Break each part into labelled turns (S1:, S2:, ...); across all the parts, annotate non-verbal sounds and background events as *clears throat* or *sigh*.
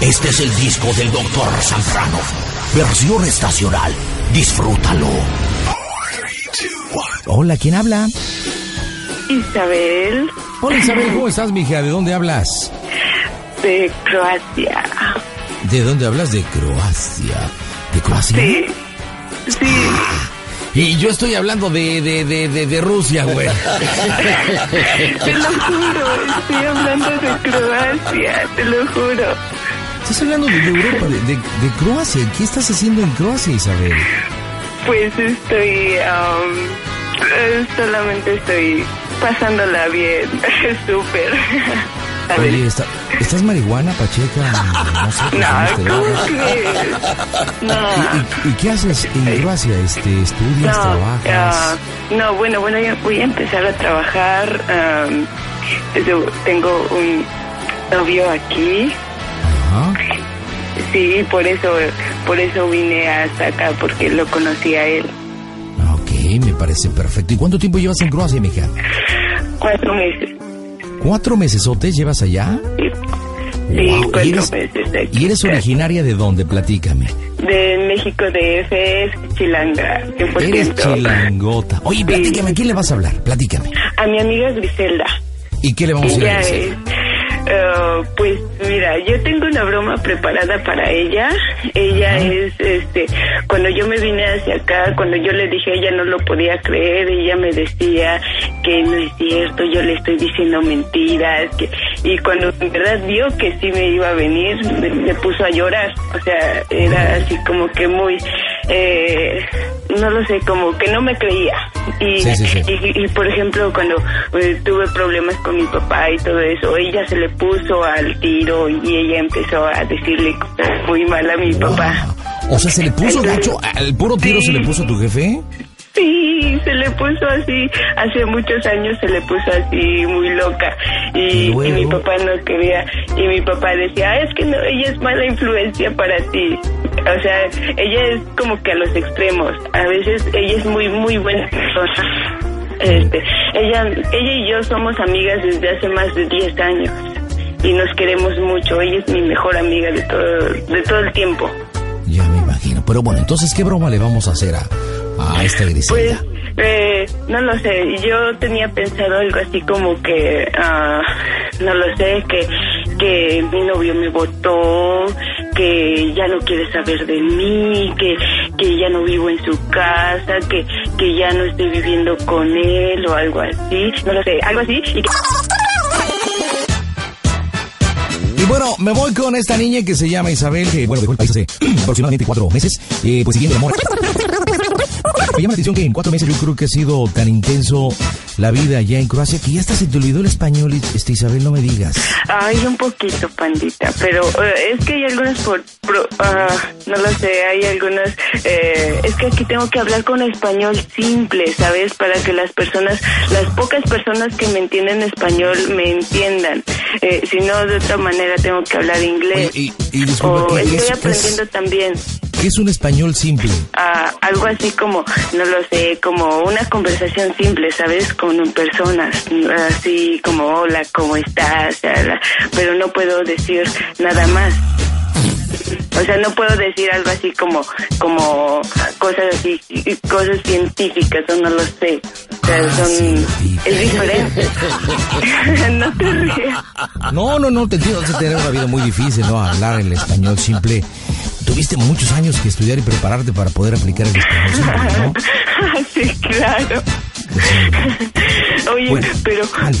S1: Este es el disco del Doctor Zambrano. Versión estacional. Disfrútalo.
S2: Hola, ¿quién habla?
S3: Isabel.
S2: Hola Isabel, ¿cómo estás, mija? ¿De dónde hablas?
S3: De Croacia.
S2: ¿De dónde hablas? De Croacia. ¿De Croacia?
S3: Sí. Sí.
S2: Y yo estoy hablando de, de, de, de, de Rusia, güey. *laughs*
S3: Te lo juro, estoy hablando de Croacia, te lo juro.
S2: Estás hablando de Europa, de, de, de Croacia. ¿Qué estás haciendo en Croacia, Isabel?
S3: Pues estoy, um, eh, solamente estoy pasándola bien, *laughs* súper.
S2: Oye, ¿está- ¿estás marihuana, Pacheca? No sé, *laughs*
S3: No. No.
S2: ¿Y, y, y qué haces en Croacia? Este, ¿Estudias,
S3: No,
S2: trabajas?
S3: ah, no, bueno, bueno, ya voy a empezar a trabajar. yo tengo un novio aquí.
S2: Ajá.
S3: Sí, por eso, por eso vine hasta acá, porque lo conocí a él.
S2: Ok, me parece perfecto. ¿Y cuánto tiempo llevas en Croacia, mija?
S3: Cuatro meses.
S2: ¿Cuatro mesesotes llevas allá?
S3: Sí, sí
S2: Wow, ¿y
S3: cuatro
S2: eres-
S3: meses. aquí.
S2: ¿Y eres originaria de dónde? Platícame.
S3: De México, de FS, Chilanga, 100%.
S2: Eres chilangota. Oye,
S3: Sí.
S2: platícame, ¿a quién le vas a hablar? Platícame.
S3: A mi amiga Griselda.
S2: ¿Y qué le vamos a ir a
S3: Ella
S2: decir?
S3: Es, pues mira, yo tengo una broma preparada para ella. Ella es, este, cuando yo me vine hacia acá, cuando yo le dije, ella no lo podía creer, ella me decía que no es cierto, yo le estoy diciendo mentiras, que, y cuando en verdad vio que sí me iba a venir, me, me puso a llorar. O sea, era así como que muy, eh, no lo sé, como que no me creía. Y,
S2: Sí, sí, sí.
S3: y, y, por ejemplo, cuando eh, tuve problemas con mi papá y todo eso, ella se le puso al tiro y ella empezó a decirle cosas muy mal a mi papá.
S2: O sea, ¿se le puso gacho? ¿Al puro tiro
S3: Sí.
S2: se le puso a tu jefe?
S3: Sí, se le puso así, hace muchos años se le puso así muy loca
S2: ¿Y
S3: y mi papá no quería y mi papá decía, "Ah, es que no, ella es mala influencia para ti. O sea, ella es como que a los extremos. A veces ella es muy, muy buena persona. Este, ella, ella y yo somos amigas desde hace más de 10 años y nos queremos mucho. Ella es mi mejor amiga de todo, de todo el tiempo.
S2: Ya me imagino. Pero bueno, entonces, ¿qué broma le vamos a hacer a, a esta
S3: Pues,
S2: Griselda?
S3: eh, no lo sé. Yo tenía pensado algo así como que, ah, no lo sé, que, que mi novio me votó, que ya no quiere saber de mí, que, que ya no vivo en su casa, que, que ya no estoy viviendo con él o algo así. No lo sé, algo así. Y que-
S2: Y bueno, me voy con esta niña que se llama Isabel, que bueno, dejó el país hace *clears throat* aproximadamente cuatro meses, eh, pues siguiendo el amor. *laughs* Me llama la atención que en cuatro meses yo creo que ha sido tan intenso la vida allá en Croacia que ya hasta se te olvidó el español, este Isabel, no me digas.
S3: Ay, un poquito, pandita, pero eh, es que hay algunas por, pro- ah, no lo sé, hay algunas, eh, es que aquí tengo que hablar con español simple, ¿sabes? Para que las personas, las pocas personas que me entienden español me entiendan. Eh, si no, de otra manera tengo que hablar inglés.
S2: Oye, y, y disculpa,
S3: o
S2: ¿qué,
S3: estoy
S2: es, qué es-
S3: aprendiendo también.
S2: Qué es un español simple?
S3: ah, algo así como, no lo sé, como una conversación simple, ¿sabes? Con personas, así como, hola, ¿cómo estás? Pero no puedo decir nada más. O sea, no puedo decir algo así como, como cosas así, cosas científicas, o no lo sé. O sea,
S2: Ah,
S3: son, es diferente. *laughs* no te rías.
S2: No, no, no, te entiendo, a tener una vida muy difícil, ¿no? Hablar el español simple. Tuviste muchos años que estudiar y prepararte para poder aplicar el español simple, ¿no? *laughs*
S3: sí, claro. *laughs* Oye,
S2: Bueno,
S3: pero
S2: vale.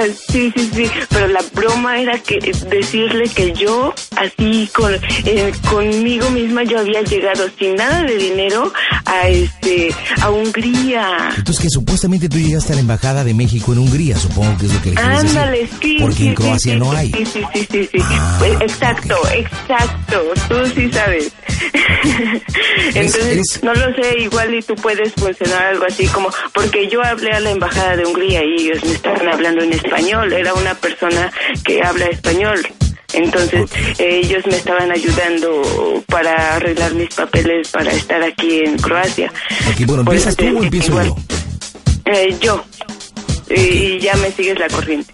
S3: eh, sí, sí, sí, pero la broma era que decirle que yo así con eh, conmigo misma yo había llegado sin nada de dinero a este a Hungría.
S2: Entonces que supuestamente tú llegaste a la embajada de México en Hungría, supongo que es lo que le quieres decir.
S3: Ándale, sí.
S2: Porque
S3: sí,
S2: en Croacia
S3: sí,
S2: no
S3: sí,
S2: hay.
S3: Sí, sí, sí, sí. sí.
S2: Ah,
S3: Pues, exacto, exacto. Tú sí sabes. *laughs* Entonces,
S2: eres-
S3: no lo sé, igual y tú puedes funcionar algo así como, porque yo hablé a la embajada de Hungría y ellos me estaban hablando en español. Era una persona que habla español. Entonces, eh, ellos me estaban ayudando para arreglar mis papeles para estar aquí en Croacia.
S2: Ok, bueno, ¿empiezas tú o empiezo
S3: igual.
S2: yo?
S3: Eh, yo. Y, y ya me sigues la corriente.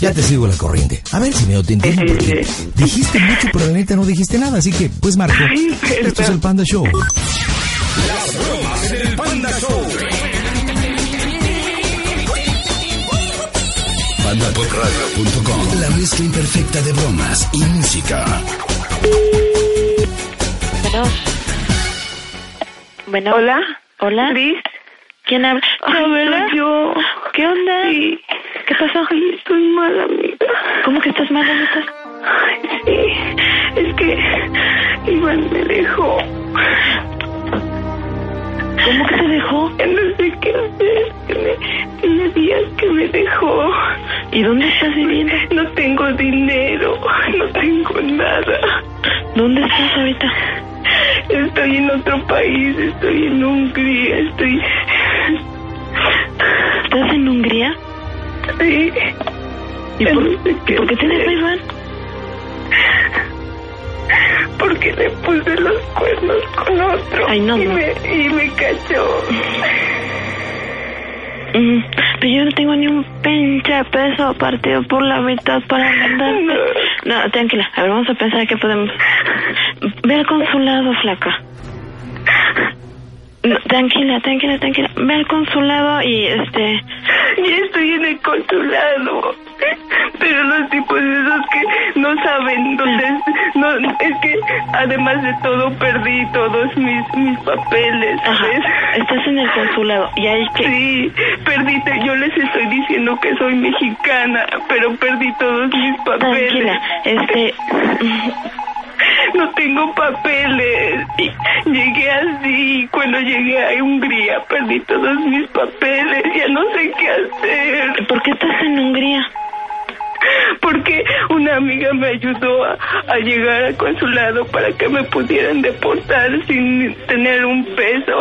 S2: Ya te sigo la corriente. A ver si me te entiendo porque dijiste mucho, pero la neta no dijiste nada. Así que, pues, Marco, esto es el Panda Show.
S1: Las bromas del Panda Show.
S4: La mezcla imperfecta de bromas y música.
S5: Bueno. Bueno.
S3: Hola.
S5: Hola.
S3: Cris.
S5: ¿Quién habla?
S3: Pamela. yo.
S5: ¿Qué onda?
S3: Sí.
S5: ¿Qué pasó?
S3: Ay, estoy mal, amiga.
S5: ¿Cómo que estás mal?
S3: Ay, sí. Es que Iván me dejó.
S5: ¿Cómo que te dejó?
S3: No sé qué hacer. Tiene, tiene días que me dejó.
S5: ¿Y dónde estás viviendo?
S3: No tengo dinero. No tengo nada.
S5: ¿Dónde estás ahorita?
S3: Estoy en otro país. Estoy en Hungría. Estoy.
S5: ¿Estás en Hungría?
S3: Sí.
S5: ¿Y por,
S3: no sé
S5: ¿y por qué te dejó Iván?
S3: Porque le puse los cuernos con otro.
S5: Ay, no,
S3: y,
S5: no.
S3: Me, y me cachó.
S5: Pero yo no tengo ni un pinche peso partido por la mitad para mandarte. No, tranquila. A ver, vamos a pensar que podemos... Ve al consulado, flaca. No, tranquila, tranquila, tranquila. Ve al consulado y este...
S3: Ya estoy en el consulado. Pero los tipos esos que no saben dónde es, no, es que además de todo perdí todos mis mis papeles.
S5: Estás en el consulado y hay que...
S3: Sí, perdí, yo les estoy diciendo que soy mexicana, pero perdí todos mis papeles.
S5: Tranquila, este... *laughs*
S3: No tengo papeles. Llegué así. Cuando llegué a Hungría perdí todos mis papeles. Ya no sé qué hacer.
S5: ¿Por qué estás en Hungría?
S3: Porque una amiga me ayudó a, a llegar al consulado para que me pudieran deportar sin tener un peso.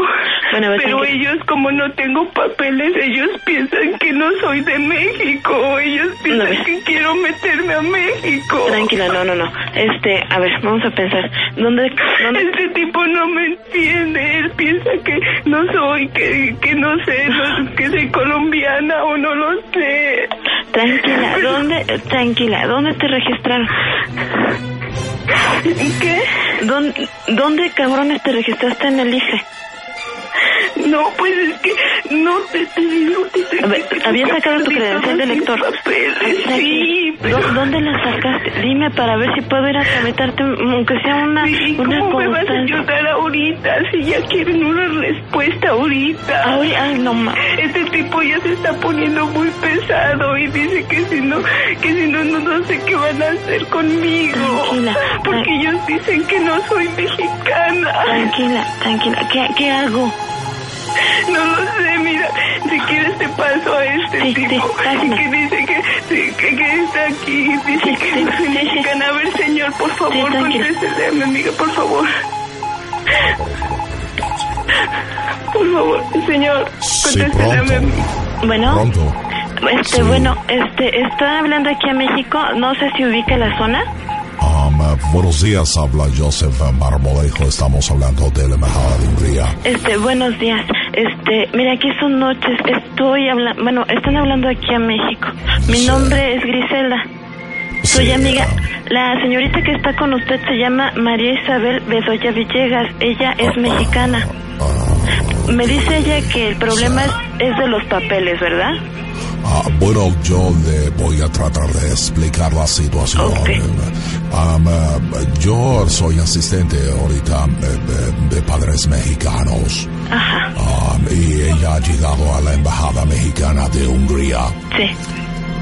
S5: Bueno, pues,
S3: Pero ellos, como no tengo papeles, ellos piensan que no soy de México. Ellos piensan
S5: No,
S3: que quiero meterme a México.
S5: Tranquila, no, no, no. Este, a ver, vamos a pensar. ¿Dónde, dónde
S3: Este tipo no me entiende, él piensa que no soy, que, que no sé, no- que soy colombiana o no lo sé.
S5: Tranquila, ¿dónde, tranquila, ¿dónde te registraron?
S3: ¿Qué?
S5: ¿Dónde, dónde cabrones te registraste en el IFE?
S3: No, pues es que no te, te digo que te,
S5: A ver,
S3: que-
S5: había
S3: que
S5: sacado tu credencial de lector.
S3: papeles. Sí, pero...
S5: ¿Dó- ¿Dónde la sacaste? Dime para ver si puedo ir a tramitarte, aunque sea una,
S3: Sí,
S5: una
S3: ¿Cómo me vas a ayudar ahorita si ya quieren una respuesta ahorita?
S5: Ahora, ay, no ma.
S3: Este tipo ya se está poniendo muy pesado y dice que si no, que si no, no, no sé qué van a hacer conmigo.
S5: Tranquila,
S3: Porque ellos dicen que no soy mexicana.
S5: Tranquila, tranquila. ¿Qué, qué hago?
S3: No lo sé, mira, si quieres te paso a este
S5: Sí, sí,
S3: tipo
S5: pásame.
S3: que dice que, sí, que, que está aquí, dice
S5: Sí,
S3: que
S5: sí,
S3: no
S5: sí, sí.
S3: mexicana. A ver, señor, por favor, contéstele a mi amiga, por favor. Por favor, señor,
S6: Sí,
S3: contéstele a mi
S6: pronto.
S3: amiga.
S5: Bueno,
S6: Pronto.
S5: este,
S6: Sí.
S5: bueno, este, está hablando aquí a México. No sé si ubica la zona.
S6: Um, eh, buenos días, habla Joseph Marmolejo. Estamos hablando de la embajada de Hungría.
S5: Este, buenos días. Este, mira, aquí son noches. Estoy hablando, bueno, están hablando aquí a México. Mi
S6: Sí.
S5: nombre es Griselda. Soy
S6: Sí,
S5: amiga.
S6: ah,
S5: La señorita que está con usted se llama María Isabel Bedoya Villegas. Ella es mexicana.
S6: ah,
S5: Me dice ella que el problema es, es de los papeles, ¿verdad?
S6: Ah, bueno, yo le voy a tratar de explicar la situación. Um, eh, yo soy asistente ahorita eh, de, de padres mexicanos.
S5: Ajá,
S6: Um, y ella ha llegado a la embajada mexicana de Hungría.
S5: sí.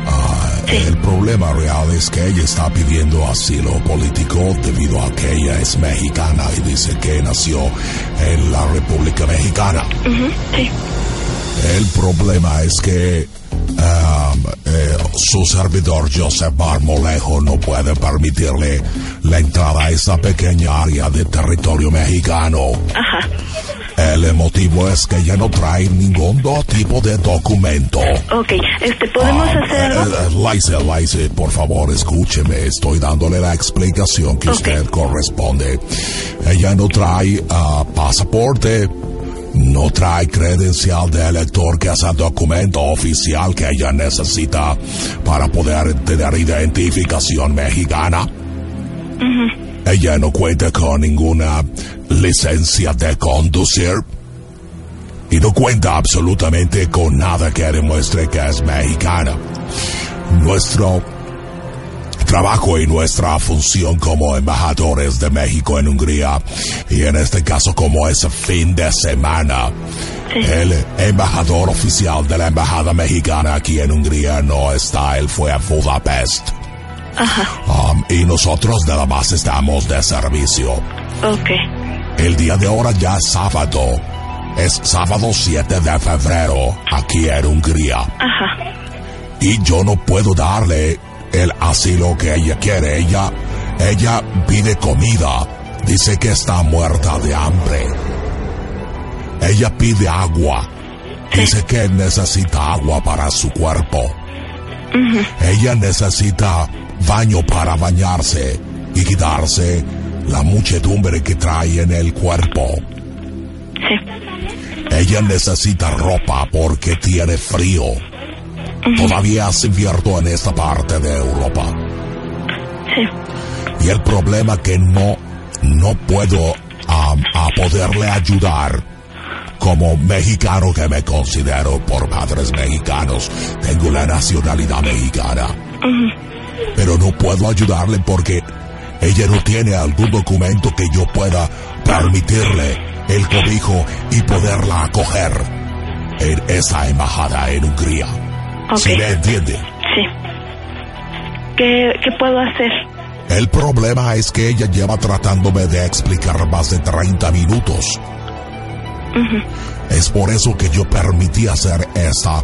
S6: Ah,
S5: Sí.
S6: El problema real es que ella está pidiendo asilo político debido a que ella es mexicana y dice que nació en la República Mexicana.
S5: Sí.
S6: El problema es que eh, su servidor Joseph Marmolejo no puede permitirle la entrada a esa pequeña área de territorio mexicano.
S5: Ajá.
S6: El motivo es que ella no trae ningún tipo de documento.
S5: Ok, este, ¿podemos
S6: Ah,
S5: hacer algo?
S6: eh, eh, Lice, Lice, por favor, escúcheme. Estoy dándole la explicación que usted corresponde. Ella no trae ah, pasaporte, no trae credencial de elector que es el documento oficial que ella necesita para poder tener identificación mexicana. Ella no cuenta con ninguna licencia de conducir y no cuenta absolutamente con nada que demuestre que es mexicana. Nuestro trabajo y nuestra función como embajadores de México en Hungría y en este caso como ese fin de semana. El embajador oficial de la embajada mexicana aquí en Hungría no está, él fue a Budapest. Um, y nosotros nada más estamos de servicio.
S5: Ok.
S6: El día de ahora ya es sábado. Es sábado 7 de febrero aquí en Hungría.
S5: Ajá.
S6: Y yo no puedo darle el asilo que ella quiere. Ella, ella pide comida. Dice que está muerta de hambre. Ella pide agua. Dice que necesita agua para su cuerpo. Ella necesita baño para bañarse y quitarse la muchedumbre que trae en el cuerpo.
S5: Sí.
S6: Ella necesita ropa porque tiene frío. Todavía es invierno en esta parte de Europa.
S5: Sí.
S6: Y el problema que no, no puedo am, a poderle ayudar como mexicano que me considero por padres mexicanos. Tengo la nacionalidad mexicana. Pero no puedo ayudarle porque ella no tiene algún documento que yo pueda permitirle el cobijo y poderla acoger en esa embajada en Hungría.
S5: Ok.
S6: ¿Sí me entiende?
S5: Sí. ¿Qué, ¿Qué puedo hacer?
S6: El problema es que ella lleva tratándome de explicar más de 30 minutos. Es por eso que yo permití hacer esta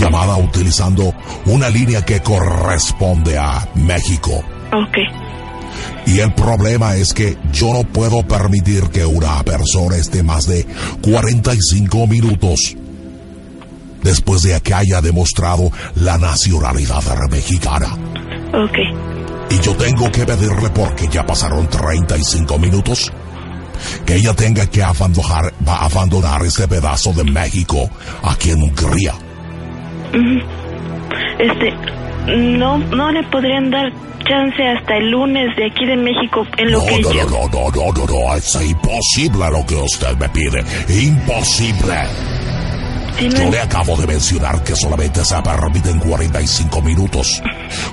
S6: llamada utilizando una línea que corresponde a México.
S5: Ok.
S6: Y el problema es que yo no puedo permitir que una persona esté más de 45 minutos después de que haya demostrado la nacionalidad mexicana.
S5: Ok.
S6: Y yo tengo que pedirle porque ya pasaron 35 minutos que ella tenga que abandonar, este pedazo de México aquí en Hungría.
S5: Este, no, no le podrían dar chance hasta el lunes de aquí de México en lo
S6: No,
S5: que
S6: no,
S5: yo...
S6: no, no, no, no, no, es imposible lo que usted me pide. Imposible.
S5: No-
S6: Yo le acabo de mencionar que solamente se permiten 45 minutos.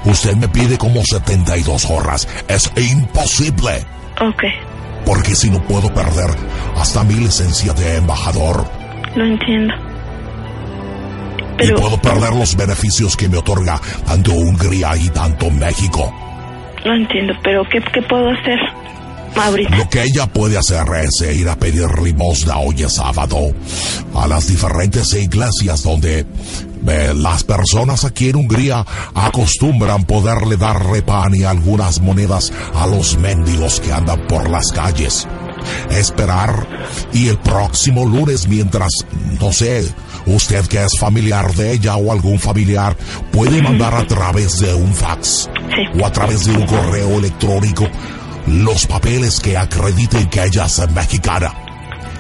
S6: Usted me pide como 72 horas. Es imposible.
S5: Ok,
S6: Porque si no puedo perder hasta mi licencia de embajador
S5: lo entiendo.
S6: y
S5: Pero
S6: puedo perder los beneficios que me otorga tanto Hungría y tanto México.
S5: lo entiendo, pero ¿qué, qué puedo hacer
S6: Lo que ella puede hacer es ir a pedir limosna hoy es sábado a las diferentes iglesias donde eh, las personas aquí en Hungría acostumbran poderle darle pan y algunas monedas a los mendigos que andan por las calles. Esperar y el próximo lunes mientras, no sé, usted que es familiar de ella o algún familiar puede mandar a través de un fax
S5: Sí.
S6: o a través de un correo electrónico los papeles que acrediten que ella es mexicana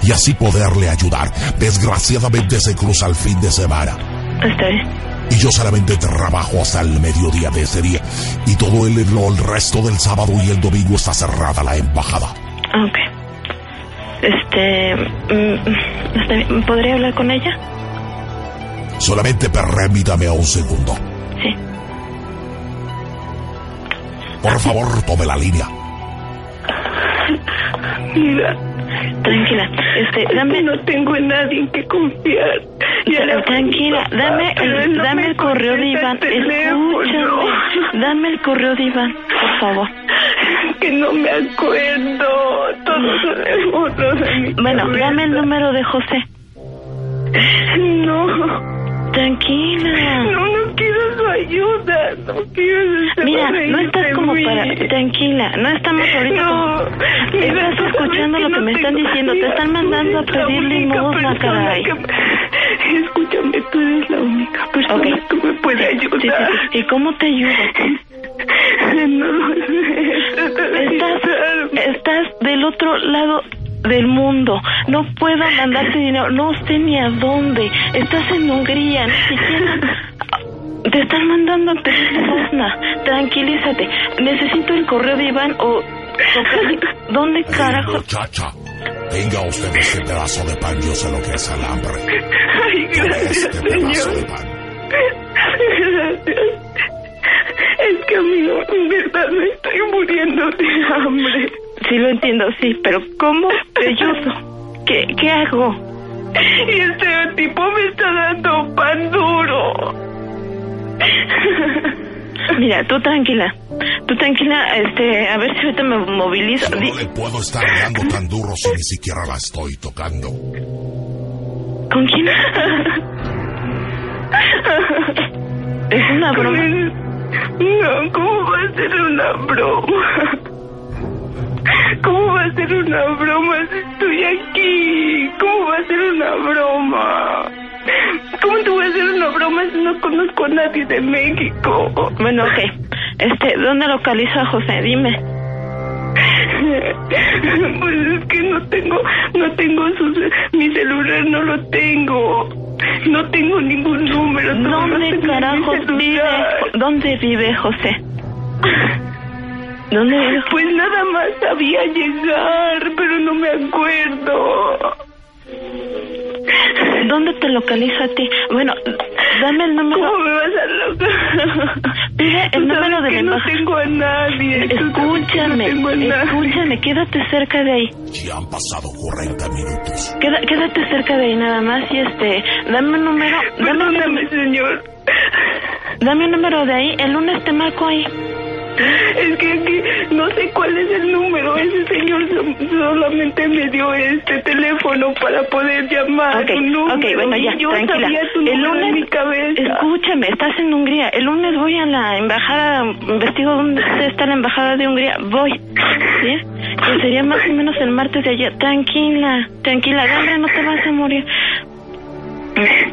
S6: y así poderle ayudar. Desgraciadamente se cruza el fin de semana
S5: Está bien.
S6: y yo solamente trabajo hasta el mediodía de ese día y todo el, resto del sábado y el domingo está cerrada la embajada.
S5: Ok. Este... bien. ¿Podría hablar con ella?
S6: Solamente permítame un segundo.
S5: Sí.
S6: Por favor, tome la línea.
S3: Mira,
S5: Tranquila. Este, dame...
S3: no tengo en nadie en que confiar.
S5: Tranquila,
S3: papá,
S5: dame el,
S3: no
S5: dame
S3: me
S5: el correo de Iván. Escúchame. Dame el correo de Iván, por favor.
S3: Que no me acuerdo. Todos son hermosos en mi
S5: Bueno,
S3: cabeza.
S5: dame el número de José.
S3: No.
S5: Tranquila.
S3: No, no ayuda. No quiero
S5: Mira, no estás como para... Tranquila, no estamos ahorita...
S3: No,
S5: como-
S3: mira,
S5: Estás escuchando lo que
S3: no
S5: me están diciendo. Te están mandando a pedir limosna, caray.
S3: que- Escúchame, tú eres la única persona
S5: Ok.
S3: que me puede
S5: Sí, sí,
S3: ayudar.
S5: sí. ¿Y cómo te ayudo?
S3: No
S5: Estás, estás del otro lado del mundo. No puedo mandarte dinero, no sé ni a dónde. Estás en Hungría, ni siquiera te están mandando a pedir limosna. Tranquilízate. Necesito el correo de Iván o... *laughs* ¿Dónde carajo?
S6: muchacha, tenga usted este pedazo de pan, yo sé lo que es el hambre.
S3: Ay, gracias,
S6: este pedazo de
S3: señor.
S6: pan.
S3: Gracias. Es que, amigo, en verdad me estoy muriendo de hambre.
S5: Sí, lo entiendo, sí, pero ¿cómo ayudo? ¿Qué, qué hago?
S3: Y este tipo me está dando pan duro. *laughs*
S5: Mira, tú tranquila. Tú tranquila, este, a ver si ahorita me movilizo.
S6: No le puedo estar dando tan duro si ni siquiera la estoy tocando.
S5: ¿Con quién? Es una broma.
S3: No, ¿cómo va a ser una broma? ¿Cómo va a ser una broma si estoy aquí? ¿Cómo va a ser una broma? ¿Cómo te voy a hacer una broma si no conozco a nadie de México?
S5: Bueno, ok. Este, ¿dónde localizo a José? Dime.
S3: Pues es que no tengo, no tengo su, mi celular no lo tengo. No tengo ningún número.
S5: ¿Dónde carajos vive? ¿Dónde vive José? ¿Dónde vive?
S3: Pues nada más sabía llegar, pero no me acuerdo.
S5: ¿Dónde te localizo a ti? Bueno, dame el número.
S3: ¿Cómo me vas a lograr?
S5: Pide el número de
S3: que
S5: la
S3: no
S5: embajada.
S3: tengo a nadie.
S5: Escúchame,
S3: no tengo a nadie.
S5: escúchame, quédate cerca de ahí.
S6: Ya han pasado 40 minutos.
S5: Queda- quédate cerca de ahí nada más y este, dame un número, dame un
S3: Perdóname,
S5: número,
S3: señor.
S5: dame un número de ahí, el lunes te marco ahí.
S3: Es que aquí no sé cuál es el número. Ese señor so- solamente me dio este teléfono para poder llamar.
S5: Ok,
S3: número,
S5: ok, bueno, ya,
S3: yo
S5: tranquila.
S3: sabía tu
S5: El
S3: número en mi
S5: lunes,
S3: cabeza.
S5: escúchame, estás en Hungría. El lunes voy a la embajada, investigo dónde está la embajada de Hungría. Voy, ¿sí? Que sería más o menos el martes de ayer. Tranquila, tranquila, de hambre no te vas a morir.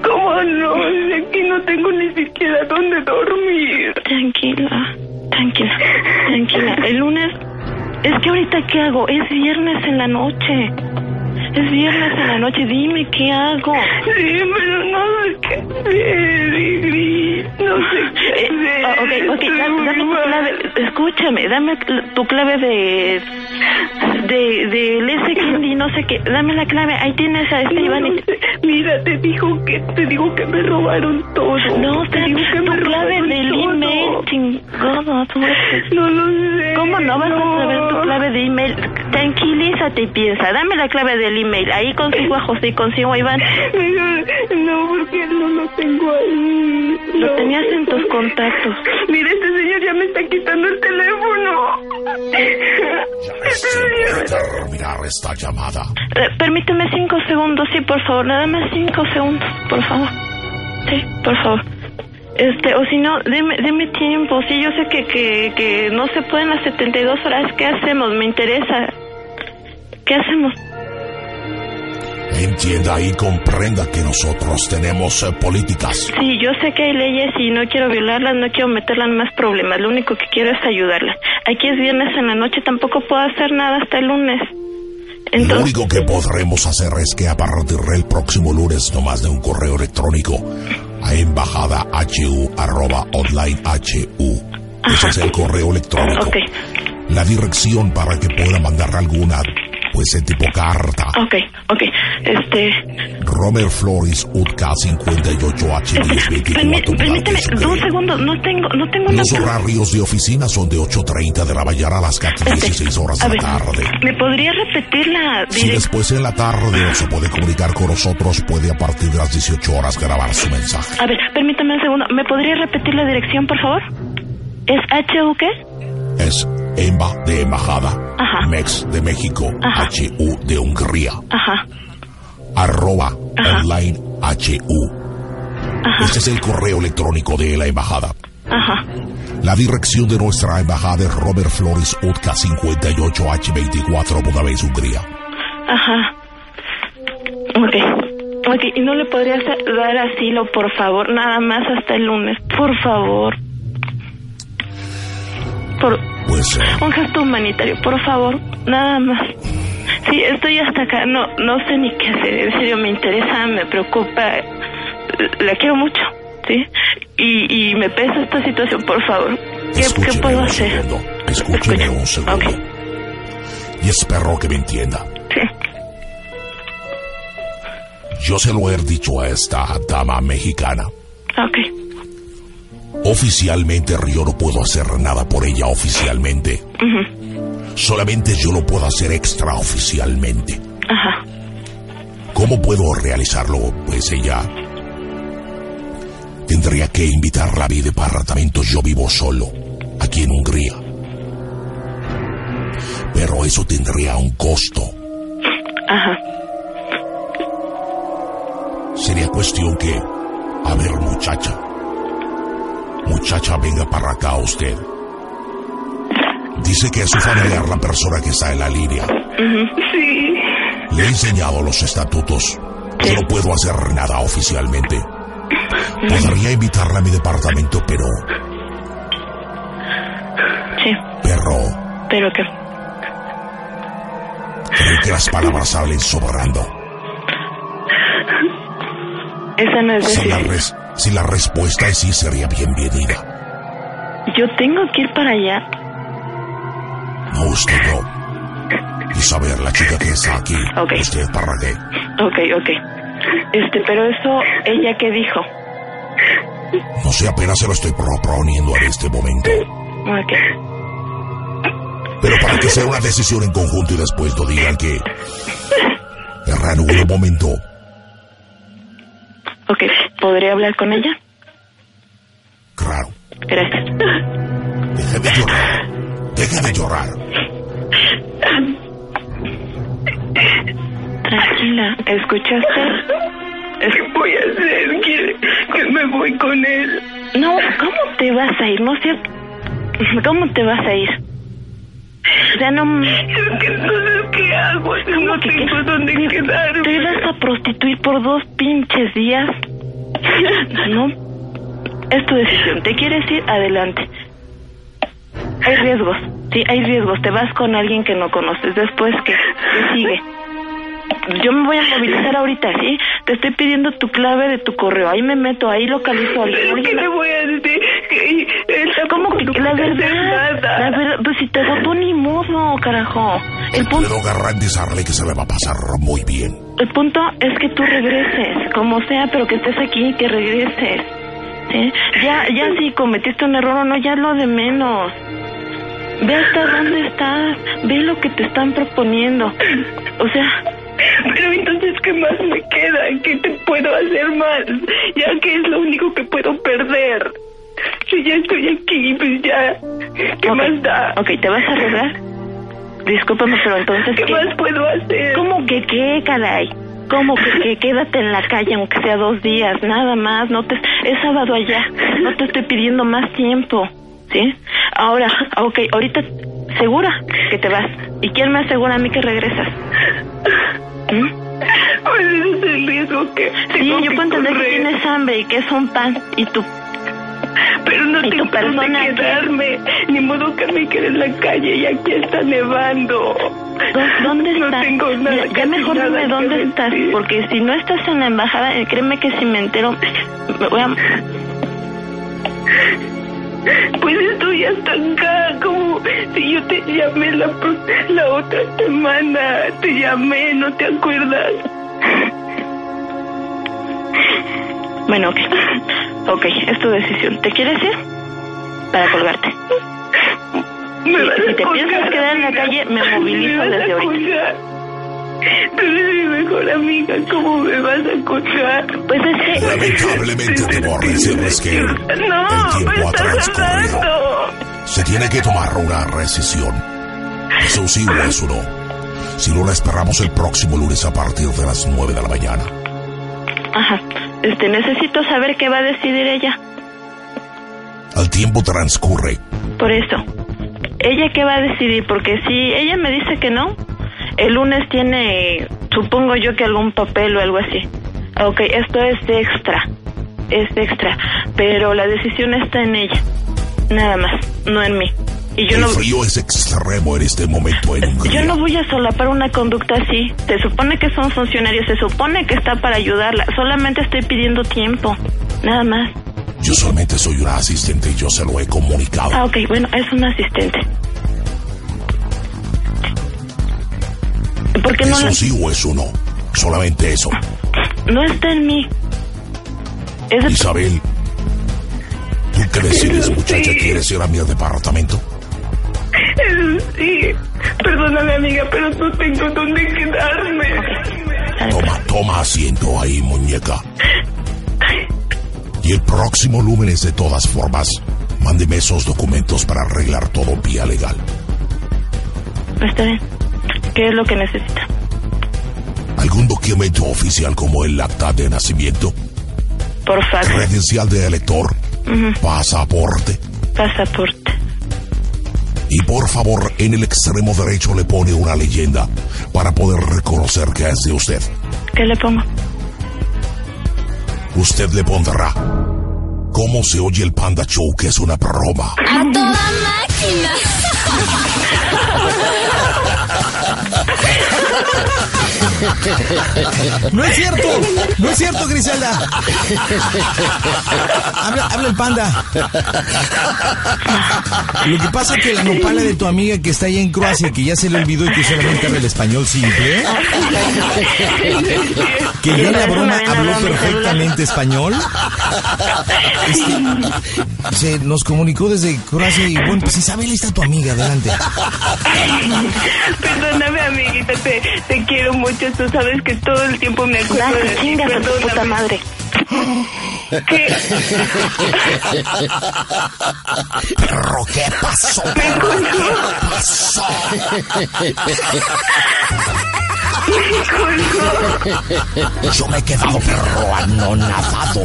S3: ¿Cómo no? Aquí no tengo ni siquiera dónde dormir.
S5: Tranquila, tranquila, tranquila. El lunes, es que ahorita qué hago? Es viernes en la noche. Es viernes en la noche, dime qué hago.
S3: Sí, pero no sé qué hacer. No sé qué
S5: Eh,
S3: hacer.
S5: ah, ok, ok,
S3: Estoy
S5: da-
S3: muy
S5: dame tu clave, escúchame, dame tu clave de, de, de ese candy, no sé qué, dame la clave, ahí tienes a este Iván.
S3: no sé. Mira, te digo que te digo que me robaron todo.
S5: No,
S3: te digo que
S5: tu
S3: me
S5: clave
S3: robaron
S5: del
S3: todo.
S5: email, chingado, tú
S3: No lo sé.
S5: ¿Cómo no vas a saber tu clave de email? Tranquilízate y piensa, dame la clave del email, ahí consigo a José y consigo a Iván.
S3: No, porque no lo tengo ahí.
S5: Lo tenías en tus contactos.
S3: Mira, este señor ya me está quitando el teléfono.
S6: Terminar esta llamada.
S5: Eh, permíteme cinco segundos, sí, por favor, nada más cinco segundos, por favor. Sí, por favor. Este, o si no, deme, deme tiempo. Sí, yo sé que, que, que no se pueden las 72 horas. ¿Qué hacemos? Me interesa. ¿Qué hacemos?
S6: Entienda y comprenda que nosotros tenemos eh, políticas.
S5: Sí, yo sé que hay leyes y no quiero violarlas, no quiero meterlas en más problemas. Lo único que quiero es ayudarlas. Aquí es viernes en la noche, tampoco puedo hacer nada hasta el lunes.
S6: Lo
S5: Entonces,
S6: único que podremos hacer es que a partir del próximo lunes, no más de un correo electrónico a embajada hu arroba online hu. Ese es el correo electrónico.
S5: ok,
S6: La dirección para que pueda mandar alguna, pues en tipo carta.
S5: ok, ok. Este,
S6: Romer Flores Utka 58H
S5: permí-
S6: 1024
S5: permíteme dos segundos, no tengo, no tengo.
S6: Los horarios de oficina son de 8.30 de la mañana a las 16 horas de la tarde.
S5: ¿me podría repetir la
S6: Si después en la tarde no se puede comunicar con nosotros, puede a partir de las 18 horas grabar su mensaje.
S5: A ver, permítame un segundo. ¿Me podría repetir la dirección, por favor? ¿Es HU qué?
S6: Es EMBA de Embajada,
S5: Ajá.
S6: MEX de México,
S5: Ajá.
S6: HU de Hungría,
S5: Ajá,
S6: arroba online HU.
S5: ajá,
S6: Este es el correo electrónico de la embajada.
S5: ajá.
S6: La dirección de nuestra embajada es Robert Flores Utka 58H24 Budapest, Hungría.
S5: Ajá. Ok. Ok, ¿y no le podrías dar asilo, por favor? Nada más hasta el lunes, por favor. Por
S6: Pues
S5: un gesto humanitario, por favor. Nada más. Sí, estoy hasta acá, no, no sé ni qué hacer, en serio me interesa, me preocupa, la quiero mucho, ¿sí? Y, y me pesa esta situación, por favor. ¿Qué, ¿qué puedo hacer?
S6: segundo. Escúcheme
S5: Escucha.
S6: un segundo.
S5: Ok.
S6: Y espero que me entienda.
S5: Sí,
S6: Yo se lo he dicho a esta dama mexicana.
S5: ok.
S6: Oficialmente yo no puedo hacer nada por ella oficialmente. Solamente yo lo puedo hacer extraoficialmente.
S5: Ajá.
S6: ¿Cómo puedo realizarlo? Pues ella tendría que invitarla a mi departamento. Yo vivo solo, aquí en Hungría. Pero eso tendría un costo.
S5: Ajá.
S6: Sería cuestión que, a ver muchacha, muchacha venga para acá usted. Dice que es su familiar la persona que está en la línea.
S3: Sí.
S6: Le he enseñado los estatutos. Yo no puedo hacer nada oficialmente. Podría invitarla a mi departamento, pero,
S5: Sí,
S6: pero,
S5: pero que...
S6: creo que las palabras salen sobrando.
S5: Esa no es decisión.
S6: Si la respuesta es sí, sería bienvenida.
S5: Yo tengo que ir para allá.
S6: No, usted no. Y saber la chica que está aquí.
S5: Ok.
S6: ¿Usted para qué?
S5: Ok, ok. Este, pero eso, ¿ella qué dijo?
S6: No sé, apenas se lo estoy proponiendo en este momento.
S5: Ok.
S6: Pero para que sea una decisión en conjunto y después no digan que... Erran un momento.
S5: Ok, ¿podría hablar con ella?
S6: Claro.
S5: Gracias.
S6: Deje de llorar. Deje de llorar.
S5: Tranquila, ¿escuchaste?
S3: ¿Qué voy a hacer? Quiere que me voy con él.
S5: No, ¿cómo te vas a ir? No sé. ¿Cómo te vas a ir? Ya no...
S3: Es que no sé qué hago. No
S5: que-
S3: tengo dónde
S5: ¿Te
S3: quedarme.
S5: vas a prostituir por dos pinches días? No. Es tu decisión. ¿Te quieres ir? Adelante. Hay riesgos. Sí, hay riesgos. Te vas con alguien que no conoces. Después, ¿qué? ¿Qué sigue? Yo me voy a movilizar ahorita, ¿sí? Te estoy pidiendo tu clave de tu correo. Ahí me meto, ahí localizo a alguien.
S3: ¿Pero qué le voy a decir?
S5: ¿Cómo que la verdad?
S3: nada.
S5: La verdad, pues si te votó ni modo, carajo. El punto,
S6: Puedo garantizarle que se le va a pasar muy bien.
S5: el punto es que tú regreses, como sea, pero que estés aquí, que regreses. ¿Sí? Ya, ya si cometiste un error o no, ya lo de menos. Ve hasta dónde estás, ve lo que te están proponiendo. O sea,
S3: Pero entonces, ¿qué más me queda? ¿Qué te puedo hacer más? Ya que es lo único que puedo perder. Si ya estoy aquí, pues ya. ¿Qué más da?
S5: ok, ¿te vas a arreglar? Discúlpame, pero entonces,
S3: ¿Qué
S5: ¿qué?
S3: más puedo hacer?
S5: ¿Cómo que qué, caray? ¿Cómo que, que *laughs* quédate en la calle aunque sea dos días? Nada más, no te... Es sábado allá, no te estoy pidiendo más tiempo, ¿sí? Ahora, ok, ahorita, ¿segura que te vas? ¿Y quién me asegura a mí que regresas?
S3: Ese es el riesgo que
S5: Sí, yo
S3: que
S5: puedo entender que tienes hambre y que es un pan y tú...
S3: Pero no
S5: ¿Y tu
S3: tengo dónde
S5: qué?
S3: quedarme. Ni modo que me quede en la calle y aquí está nevando.
S5: ¿Dó- ¿Dónde
S3: No
S5: estás?
S3: tengo nada,
S5: ya mejor
S3: nada
S5: dime
S3: que
S5: dónde estás, porque si no estás en la embajada, eh, créeme que si me entero, me voy a...
S3: Pues estoy hasta acá, como si yo te llamé la, la otra semana. Te llamé, ¿no te acuerdas?
S5: Bueno, ok. Ok, es tu decisión. ¿Te quieres ir? Para colgarte.
S3: Me
S5: Si- te piensas quedar en la calle, me movilizo
S3: a
S5: desde ahorita.
S3: Tú eres mi mejor amiga, ¿cómo me vas a colgar?
S5: Pues es que...
S6: Lamentablemente debo decirles que
S3: No,
S6: el
S3: me
S6: tiempo ha transcurrido. Se tiene que tomar una decisión. Eso sí o eso no. Si no la esperamos el próximo lunes a partir de las 9 de la mañana.
S5: Ajá. Este, necesito saber qué va a decidir ella.
S6: El tiempo transcurre.
S5: Por eso. ¿Ella qué va a decidir? Porque si ella me dice que no, el lunes tiene, supongo yo que algún papel o algo así. Ok, esto es extra. Es extra. Pero la decisión está en ella. Nada más, no en mí. Y yo
S6: el
S5: no,
S6: frío es extremo en este momento en
S5: yo no voy a solapar una conducta así. Se supone que son funcionarios, se supone que está para ayudarla. Solamente estoy pidiendo tiempo, nada más.
S6: Yo solamente soy una asistente y yo se lo he comunicado.
S5: Ah, ok, bueno, es un asistente. ¿Por qué no,
S6: ¿Eso
S5: la-
S6: sí o eso no? Solamente eso.
S5: no está en mí? Es
S6: Isabel, ¿tú qué decides, muchacha? ¿Quieres ir a mi departamento?
S3: Sí, perdóname amiga, pero no tengo dónde quedarme.
S6: Toma, toma asiento ahí, muñeca. Y el próximo lunes, de todas formas, mándeme esos documentos para arreglar todo vía legal.
S5: Está bien. ¿Qué es lo que necesita?
S6: ¿Algún documento oficial como el acta de nacimiento,
S5: Por fax,
S6: credencial de elector, pasaporte?
S5: pasaporte.
S6: Y por favor, en el extremo derecho le pone una leyenda para poder reconocer que es de usted.
S5: ¿Qué le pongo?
S6: Usted le pondrá. ¿Cómo se oye el Panda Show que es una broma?
S7: A toda máquina. *laughs*
S2: No es cierto, no es cierto, Griselda. Habla, habla el panda. Lo que pasa es que la nopala de tu amiga que está allá en Croacia, que ya se le olvidó y que solamente habla el español simple, que ya en la broma habló perfectamente español, este, se nos comunicó desde Croacia y bueno, pues Isabel, ahí está tu amiga, adelante.
S3: Perdóname amiguita, te, *laughs* te quiero mucho. Tú sabes que todo el tiempo me acuerdo de ti.
S5: chingas a tu puta madre.
S3: ¿Qué?
S6: Perro, ¿qué pasó? *laughs* Perro, ¿qué pasó? Yo me he quedado perro anonadado.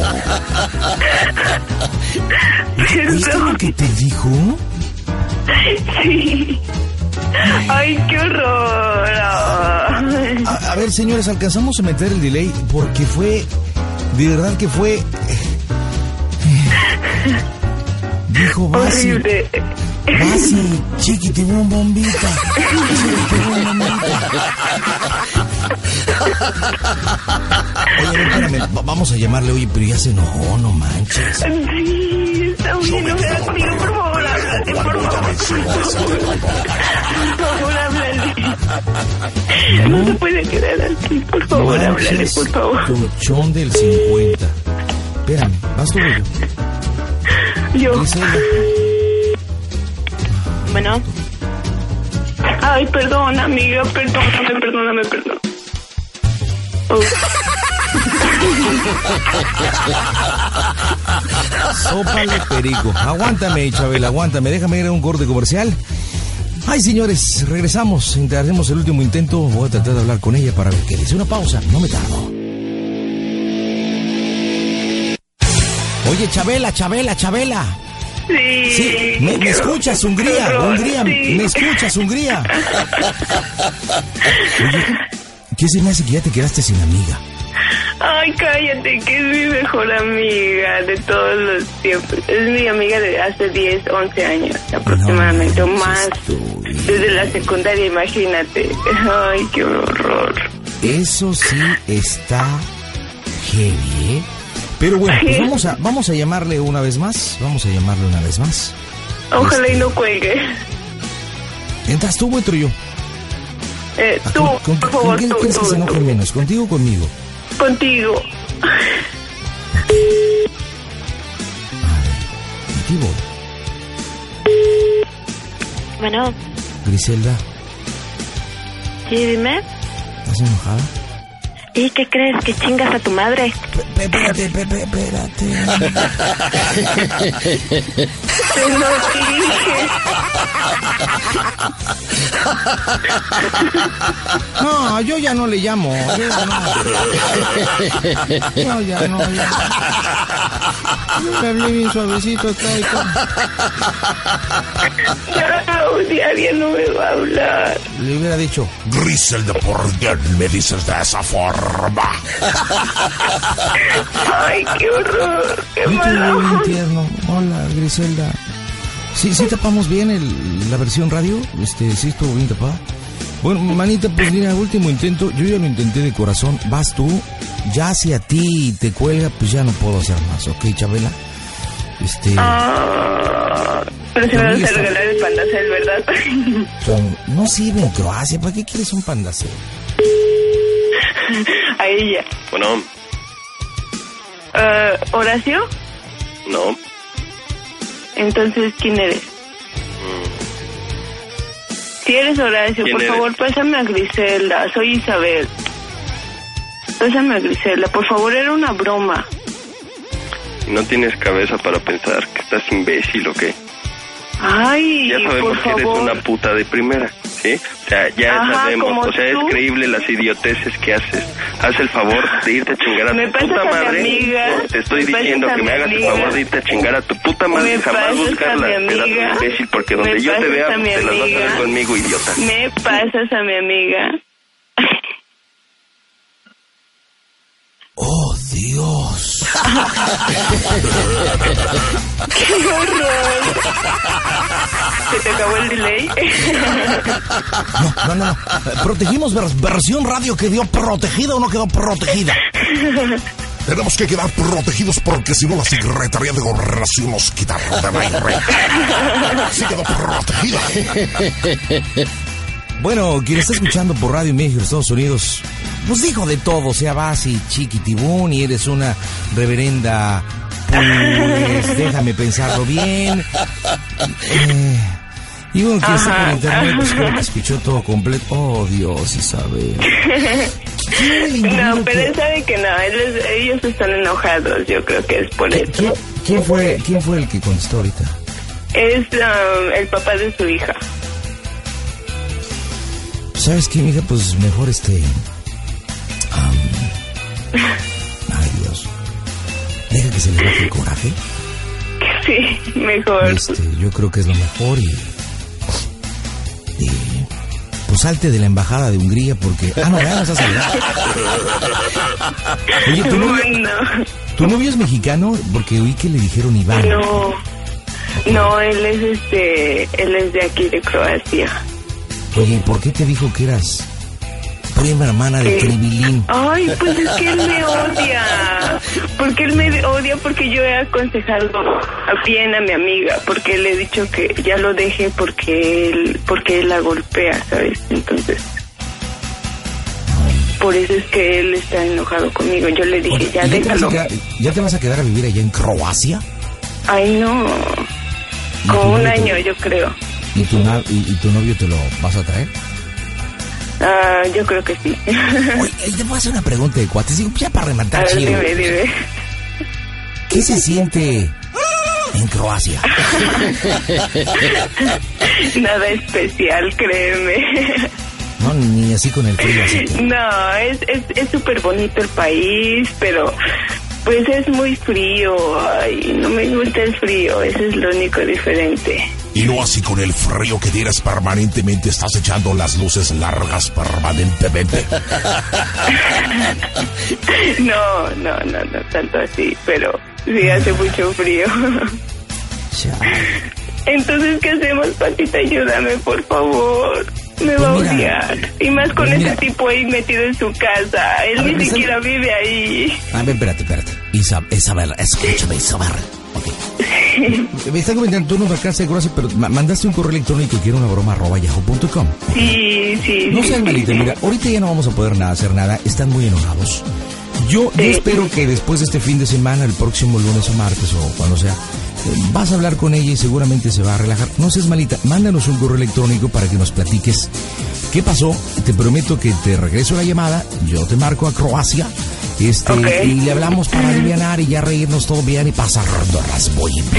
S2: ¿Viste lo que te dijo?
S3: Sí. *laughs* Ay, qué horror.
S2: A, a ver, señores, alcanzamos a meter el delay porque fue. De verdad que fue. Dijo Basi. Basi, chiqui, te veo un bombita. Chiqui, te veo un bombita. Oye, espérame, va- vamos a llamarle, oye, pero ya se enojó, no manches.
S3: Sí, no por favor, háblale, por favor. Por favor, háblale. No se puede quedar así, por favor, háblale, por favor.
S2: colchón del 50. Espérame, ¿vas tú yo?
S5: Bueno,
S3: ay, perdón, amiga, perdóname, perdóname, perdón. Oh, *laughs*
S2: Sópale perico. Aguántame, Chabel, aguántame. Déjame ir a un corte comercial. Ay, señores, regresamos. Haremos el último intento. Voy a tratar de hablar con ella para ver qué dice. Una pausa, no me tardo. Oye, Chabela, Chabela, Chabela.
S3: sí.
S2: Sí, me, me escuchas, Hungría,
S3: horror,
S2: Hungría,
S3: sí.
S2: me escuchas, Hungría. Oye, ¿qué se me hace que ya te quedaste sin amiga?
S3: Ay, cállate, que es mi mejor amiga de todos los tiempos. Es mi amiga de hace 10, 11 años aproximadamente, o
S2: No,
S3: más. Desde la secundaria, imagínate. Ay, qué horror.
S2: Eso sí está heavy, ¿eh? Pero bueno, pues vamos a, vamos a llamarle una vez más. Vamos a llamarle una vez más.
S3: Ojalá y no cuelgue.
S2: ¿Entras tú o entro yo?
S3: Eh,
S2: ¿A
S3: tú,
S2: con- con-
S3: por
S2: con
S3: favor,
S2: quién
S3: tú,
S2: que
S3: tú,
S2: se enoje menos? ¿Contigo o conmigo?
S3: Contigo.
S2: Contigo.
S5: bueno,
S2: Griselda,
S5: sí, dime.
S2: ¿estás enojada?
S5: ¿Y qué crees? ¿Que chingas a tu madre?
S2: Espérate, espérate.
S3: Te lo dije.
S2: No, yo ya no le llamo. Yo ya no. No, ya no. Ya. Yo le hablé bien suavecito acá y todo.
S3: No, diaria no me va a hablar.
S2: Le hubiera dicho,
S6: Griselda, ¿por qué me dices de esa forma?
S3: Ay, qué horror. Qué malo.
S2: tierno. Hola, Griselda. Sí, sí tapamos bien el- la versión radio. Este, sí estuvo bien tapada. Bueno, manita, pues mira, último intento. Yo ya lo intenté de corazón. Vas tú. Ya si a ti te cuelga, pues ya no puedo hacer más, ¿ok, Chabela? Este,
S3: Ah, pero se me vas a
S2: está-
S3: regalar el pandacel, ¿verdad?
S2: no sirve en Croacia. ¿Para qué quieres un pandaceo? *laughs*
S3: a ella.
S8: Bueno,
S3: Ah, ¿Horacio?
S8: no.
S3: Entonces, ¿quién eres? Si eres Horacio,
S8: ¿Quién
S3: por
S8: eres?
S3: favor, pásame a Griselda. Soy Isabel. Pásame a Griselda. Por favor, era una broma.
S8: No tienes cabeza para pensar que estás imbécil o qué.
S3: Ay,
S8: Ya sabemos
S3: por
S8: que eres
S3: favor.
S8: una puta de primera, ¿sí? O sea, ya
S3: Ajá,
S8: sabemos. O sea,
S3: tú.
S8: es creíble las idioteces que haces. Haz el favor de irte a chingar a
S3: ¿Me
S8: tu puta
S3: a
S8: madre.
S3: amiga?
S8: Te estoy
S3: ¿Me pasas
S8: diciendo que me hagas el favor de irte a chingar a tu puta madre
S3: ¿Me
S8: jamás buscarla. de
S3: amiga?
S8: imbécil, porque donde
S3: ¿Me
S8: yo te vea, te las vas a ver conmigo, idiota.
S3: ¿Me pasas a mi amiga?
S2: ¡Oh, Dios! *laughs*
S3: ¡Qué horror! ¿Se te acabó el delay?
S2: No, no, no. Protegimos vers- versión radio. ¿Quedó protegida o no quedó protegida?
S6: Tenemos que quedar protegidos porque si no la Secretaría de Gobernación nos quita de aire. Sí quedó protegida.
S2: Bueno, quien está escuchando por Radio México, Estados Unidos, pues dijo de todo, sea, vas y chiquitibún y eres una reverenda, pues *laughs* déjame pensarlo bien. Eh, y bueno, quien está por internet, pues creo que escuchó todo completo. Oh, Dios, Isabel. ¿Quién era el
S3: No, pero
S2: que-
S3: él sabe que no. él es- ellos están enojados. Yo creo que es por eso.
S2: ¿Quién, quién fue, ¿Quién fue el que contestó ahorita?
S3: Es um, el papá de su hija.
S2: ¿Sabes qué, mija? Pues mejor este... Dios. *laughs* Deja que se le baje el coraje.
S3: Sí, mejor.
S2: Este, yo creo que es lo mejor y, y pues salte de la embajada de Hungría porque ah no ya nos has saludado. Oye, ¿tu novio,
S3: No,
S2: tu novio es mexicano porque oí que le dijeron Iván.
S3: no, no, él es este, él es de aquí de Croacia.
S2: Oye, ¿y ¿por qué te dijo que eras prima hermana de. Tribilín?
S3: Ay, pues es que él me odia. Porque él me odia porque yo he aconsejado a bien a mi amiga. Porque le he dicho que ya lo deje porque él, porque él la golpea, ¿sabes? Entonces, por eso es que él está enojado conmigo. Yo le dije,
S2: Oye,
S3: ya
S2: ¿y te vas a
S3: déjalo.
S2: quedar- ¿Ya te vas a quedar a vivir allá en Croacia?
S3: Ay, no.
S2: ¿Y tu
S3: Como un
S2: te-
S3: año, yo creo.
S2: ¿Y tu, na- y, y tu novio te lo vas a traer?
S3: Ah, yo creo que sí.
S2: Oye, eh, te voy a hacer una pregunta de cuates, digo, ya para rematar
S3: ver,
S2: chido.
S3: dime, dime.
S2: ¿Qué se siente en Croacia?
S3: Nada especial, créeme.
S2: No, ni así con el frío, así que...
S3: No, es es es súper bonito el país, pero pues es muy frío. Ay, no me gusta el frío, eso es lo único diferente.
S6: Y no así con el frío que tienes permanentemente, estás echando las luces largas permanentemente. *laughs*
S3: No, no, no, no tanto así, pero sí hace mucho frío. Entonces, ¿qué hacemos, Patita? Ayúdame, por favor. Me va a
S2: Pues mira,
S3: odiar. Y más con
S2: pues mira.
S3: ese tipo ahí metido en su casa. Él
S2: ver,
S3: ni siquiera vive ahí.
S2: A ver, espérate, espérate. Isab Isabel, escúchame, Isabel. *laughs* Me está comentando, tú no alcanzas de Croacia, pero ma- mandaste un correo electrónico que era una broma arroba yahoo.com.
S3: Sí, sí.
S2: No seas
S3: sí.
S2: mira, ahorita ya no vamos a poder nada, hacer nada, están muy enojados. Yo, yo espero que después de este fin de semana, el próximo lunes o martes o cuando sea, eh, vas a hablar con ella y seguramente se va a relajar. No seas malita, mándanos un correo electrónico para que nos platiques qué pasó. Te prometo que te regreso la llamada, yo te marco a Croacia. Este,
S3: Ok.
S2: y le hablamos para aliviar y ya reírnos todo bien y pasar las muy.
S3: Sí,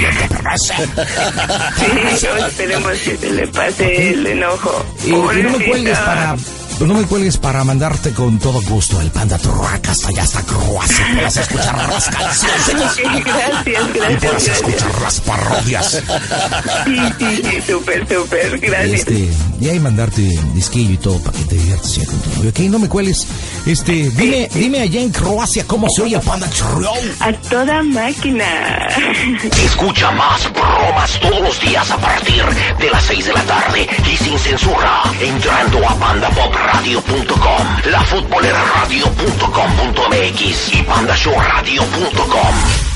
S3: esperemos que se le pase el enojo.
S2: Y, y no me cuelgues para, no me cuelgues para mandarte con todo gusto el Panda Truck hasta allá hasta Croacia. Puedas escuchar las canciones. *laughs*
S3: gracias, gracias, gracias.
S2: escuchar las parodias.
S3: Sí, sí, sí, súper, súper, gracias.
S2: Este, y ahí mandarte disquillo y todo para que te diviertas ya con todo. Ok, no me cueles. Este, dime, dime allá en Croacia cómo se oye el Panda Show.
S3: A toda máquina.
S6: Escucha más bromas todos los días a partir de las 6 de la tarde y sin censura entrando a pandapopradio.com, lafutboleraradio.com.mx y pandashowradio.com.